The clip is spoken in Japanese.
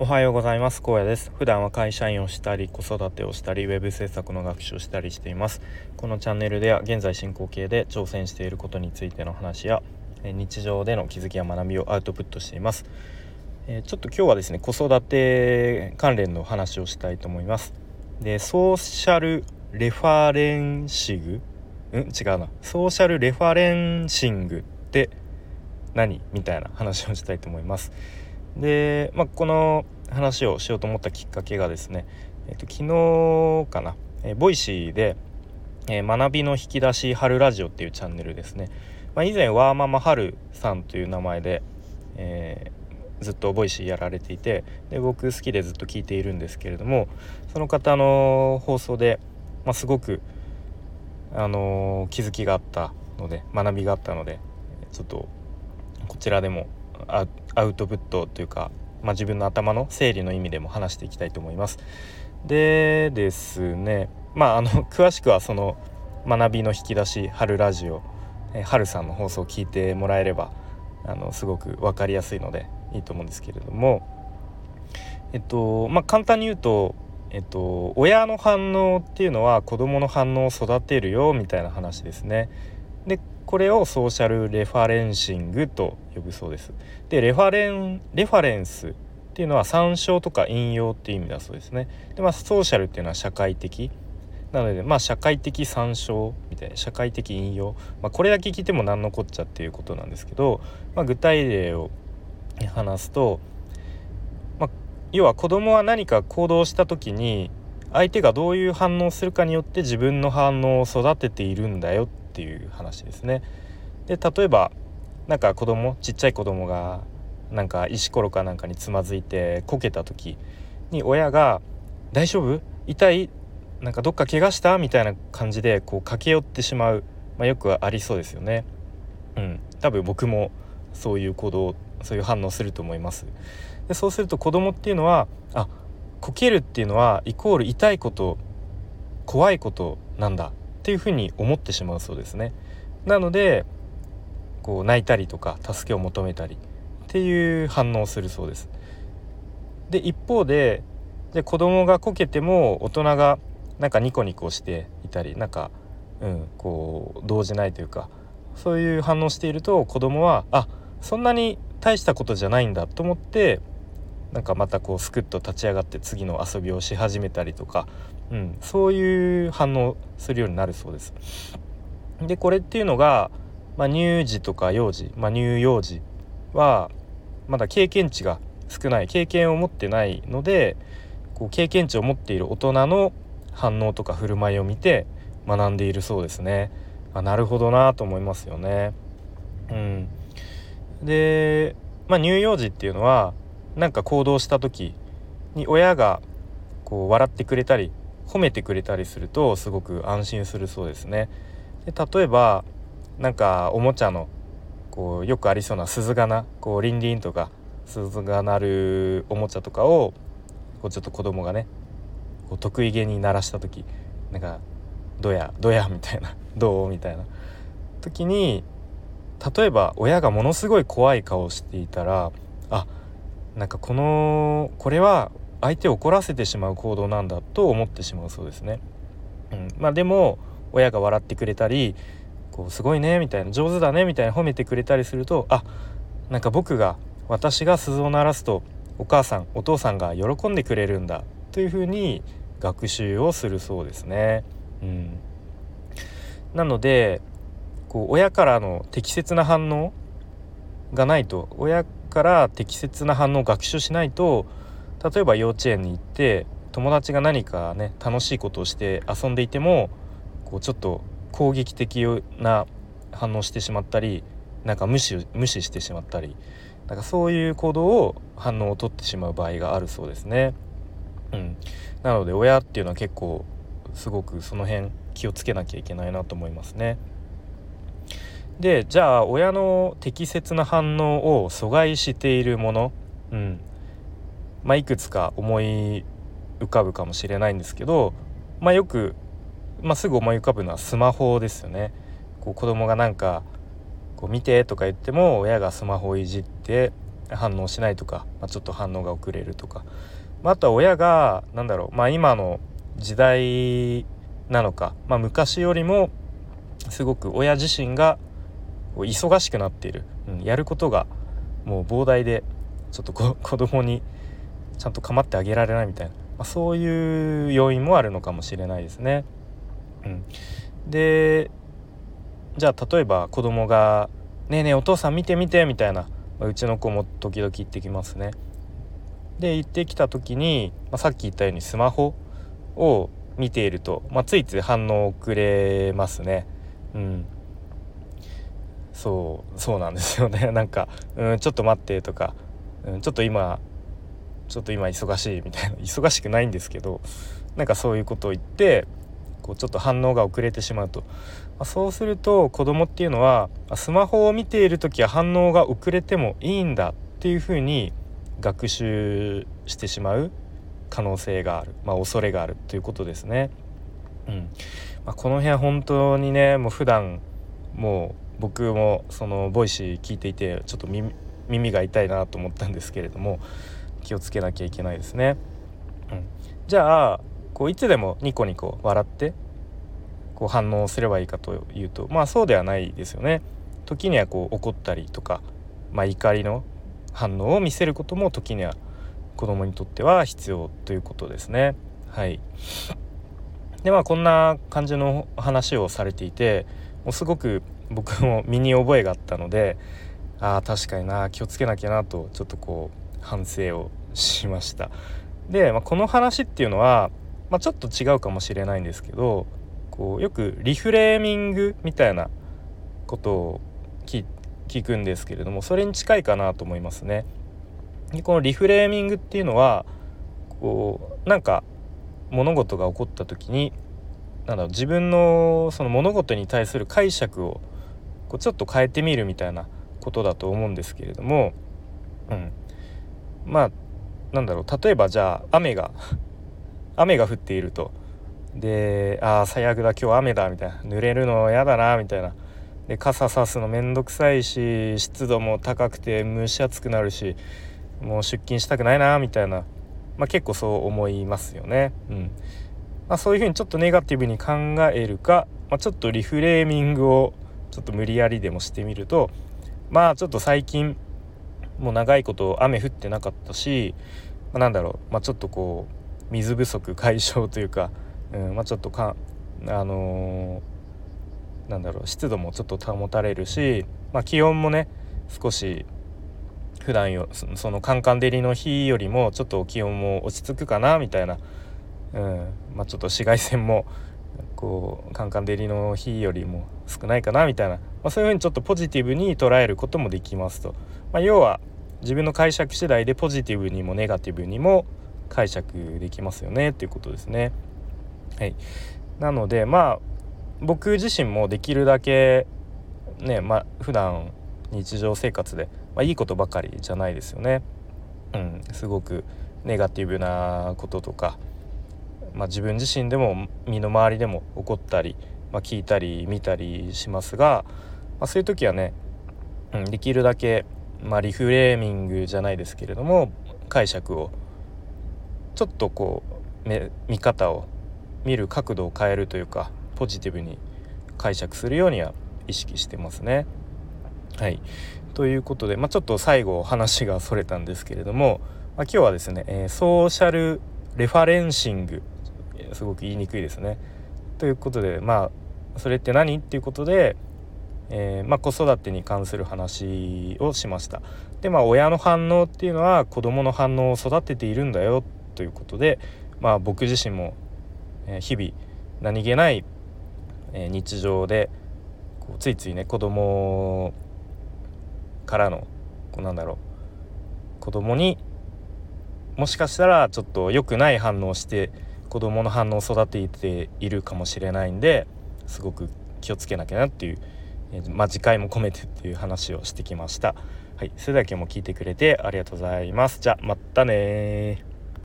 おはようございます。高野です。普段は会社員をしたり子育てをしたりウェブ制作の学習をしたりしています。このチャンネルでは現在進行形で挑戦していることについての話や日常での気づきや学びをアウトプットしています。ちょっと今日はですね子育て関連の話をしたいと思います。でソーシャルレファレンシング？ん？違うな。ソーシャルレファレンシングって何？みたいな話をしたいと思います。で、まあ、この話をしようと思ったきっかけがですね、えっと、昨日かな、え Voicy で、えー、学びの引き出し春ラジオっていうチャンネルですね、まあ、以前ワーママ春さんという名前で、えー、ずっとボイシーやられていてで僕好きでずっと聞いているんですけれどもその方の放送で、まあ、すごく、あのー、気づきがあったので学びがあったのでちょっとこちらでもアウトプットというか、まあ、自分の頭の整理の意味でも話していきたいと思います。でですねまああの詳しくはその学びの引き出し春ラジオえ春さんの放送を聞いてもらえればあのすごく分かりやすいのでいいと思うんですけれどもえっとまあ簡単に言うとえっと親の反応っていうのは子どもの反応を育てるよみたいな話ですね。これをソーシャルレファレンシングと呼ぶそうです。でレファレンレファレンスっていうのは参照とか引用っていう意味だそうですね。でまあソーシャルっていうのは社会的なのでまあ社会的参照みたいな社会的引用、まあ、これだけ聞いても何のこっちゃっていうことなんですけど、まあ、具体例を話すと、まあ、要は子供は何か行動した時に相手がどういう反応するかによって自分の反応を育てているんだよっていう話ですね。で例えばなんか子供ちっちゃい子供がなんか石ころかなんかにつまずいてこけた時に親が「大丈夫？痛い？なんかどっか怪我した?」みたいな感じでこう駆け寄ってしまう、まあ、よくありそうですよね。うん、多分僕もそういう行動そういう反応すると思います。でそうすると子供っていうのはあこけるっていうのはイコール痛いこと怖いことなんだっていうふうに思ってしまうそうですね。なのでこう泣いたりとか助けを求めたりっていう反応をするそうです。で一方でで子供がこけても大人がなんかニコニコしていたりなんか、うん、こう動じないというかそういう反応していると子供はあそんなに大したことじゃないんだと思ってなんかまたこうスクッと立ち上がって次の遊びをし始めたりとか、うん、そういう反応するようになるそうです。でこれっていうのが、まあ、乳児とか幼児、まあ、乳幼児はまだ経験値が少ない経験を持ってないのでこう経験値を持っている大人の反応とか振る舞いを見て学んでいるそうですね。あなるほどなと思いますよね。うん、で、まあ、乳幼児っていうのはなんか行動した時に親がこう笑ってくれたり褒めてくれたりするとすごく安心するそうですね。で例えばなんかおもちゃのこうよくありそうな鈴がなこうリンリンとか鈴が鳴るおもちゃとかをこうちょっと子供がねこう得意げに鳴らした時なんか「どや どや」みたいな「どう?」みたいな時に例えば親がものすごい怖い顔をしていたらあなんかこのこれは相手を怒らせてしまう行動なんだと思ってしまうそうですね。うん、まあでも親が笑ってくれたりこうすごいねみたいな上手だねみたいな褒めてくれたりするとあなんか僕が私が鈴を鳴らすとお母さんお父さんが喜んでくれるんだというふうに学習をするそうですね。うん、なのでこう親からの適切な反応がないと親から適切な反応を学習しないと例えば幼稚園に行って友達が何かね楽しいことをして遊んでいてもこうちょっと攻撃的な反応してしまったりなんか無視無視してしまったりなんかそういう行動を反応をとってしまう場合があるそうですね。うん、なので親っていうのは結構すごくその辺気をつけなきゃいけないなと思いますね。でじゃあ親の適切な反応を阻害しているもの、うんまあ、いくつか思い浮かぶかもしれないんですけど、まあ、よく、まあ、すぐ思い浮かぶのはスマホですよね。こう子供がなんかこう見てとか言っても親がスマホをいじって反応しないとか、まあ、ちょっと反応が遅れるとか、まあ、とは親が何だろう、まあ、今の時代なのか、まあ、昔よりもすごく親自身が忙しくなっている、うん、やることがもう膨大でちょっと 子供にちゃんと構ってあげられないみたいな、まあ、そういう要因もあるのかもしれないですね。うん、でじゃあ例えば子供が「ねえねえお父さん見て見て」みたいな、まあ、うちの子も時々言ってきますね。で行ってきた時に、まあ、さっき言ったようにスマホを見ていると、まあ、ついつい反応遅れますね。うん、そうそうなんですよね。なんか、うん、ちょっと待ってとか、うん、ちょっと今ちょっと今忙しいみたいな。忙しくないんですけどなんかそういうことを言ってこうちょっと反応が遅れてしまうと、まあ、そうすると子供っていうのはスマホを見ている時は反応が遅れてもいいんだっていうふうに学習してしまう可能性がある、まあ、恐れがあるということですね。うん。まあ、この辺は本当にねもう普段もう僕もその Voicy 聞いていてちょっと耳が痛いなと思ったんですけれども気をつけなきゃいけないですね。うん、じゃあこういつでもニコニコ笑ってこう反応すればいいかというとまあそうではないですよね。時にはこう怒ったりとか、まあ、怒りの反応を見せることも時には子供にとっては必要ということですね。はい、でまあこんな感じの話をされていてもうすごく僕も身に覚えがあったのでああ確かにな気をつけなきゃなとちょっとこう反省をしました。で、まあ、この話っていうのは、まあ、ちょっと違うかもしれないんですけどこうよくリフレーミングみたいなことを聞くんですけれどもそれに近いかなと思いますね。でこのリフレーミングっていうのはこうなんか物事が起こった時になんだろう自分のその物事に対する解釈をこうちょっと変えてみるみたいなことだと思うんですけれども、うん、まあなんだろう。例えばじゃあ雨が 雨が降っていると。でああ最悪だ。今日雨だみたいな。濡れるの嫌だなみたいな。で傘さすのめんどくさいし湿度も高くて蒸し暑くなるしもう出勤したくないなみたいな、まあ、結構そう思いますよね。うん。まあ、そういうふうにちょっとネガティブに考えるか、まあ、ちょっとリフレーミングをちょっと無理やりでもしてみるとまあちょっと最近もう長いこと雨降ってなかったし、まあ、なんだろう、まあ、ちょっとこう水不足解消というか、うんまあ、ちょっとかあのー、なんだろう湿度もちょっと保たれるし、まあ、気温もね少し普段よそのカンカン照りの日よりもちょっと気温も落ち着くかなみたいな、うんまあ、ちょっと紫外線もこうカンカン照りの日よりも少ないかなみたいな、まあ、そういうふうにちょっとポジティブに捉えることもできますと、まあ、要は自分の解釈次第でポジティブにもネガティブにも解釈できますよねっていうことですね。はい、なのでまあ僕自身もできるだけねまあ普段日常生活で、まあ、いいことばかりじゃないですよね。うん、すごくネガティブなこととか、まあ、自分自身でも身の回りでも起こったり、まあ、聞いたり見たりしますが、まあ、そういう時はね、うん、できるだけ、ま、リフレーミングじゃないですけれども解釈をちょっとこう見方を見る角度を変えるというかポジティブに解釈するようには意識してますね。はいということで、まあ、ちょっと最後話がそれたんですけれども、まあ、今日はですね、えー、ソーシャルレファレンシングすごく言いにくいですね。ということでまあそれって何？っていうことで、えー、まあ、子育てに関する話をしました。でまあ親の反応っていうのは子どもの反応を育てているんだよということで、まあ、僕自身も、日々何気ない、日常でこうついついね子供からのこうなんだろう子供にもしかしたらちょっと良くない反応をして子供の反応を育てているかもしれないんですごく気をつけなきゃなっていう、えー、まあ、次回も込めてっていう話をしてきました。はい、それでは今日も聞いてくれてありがとうございます。じゃあまたね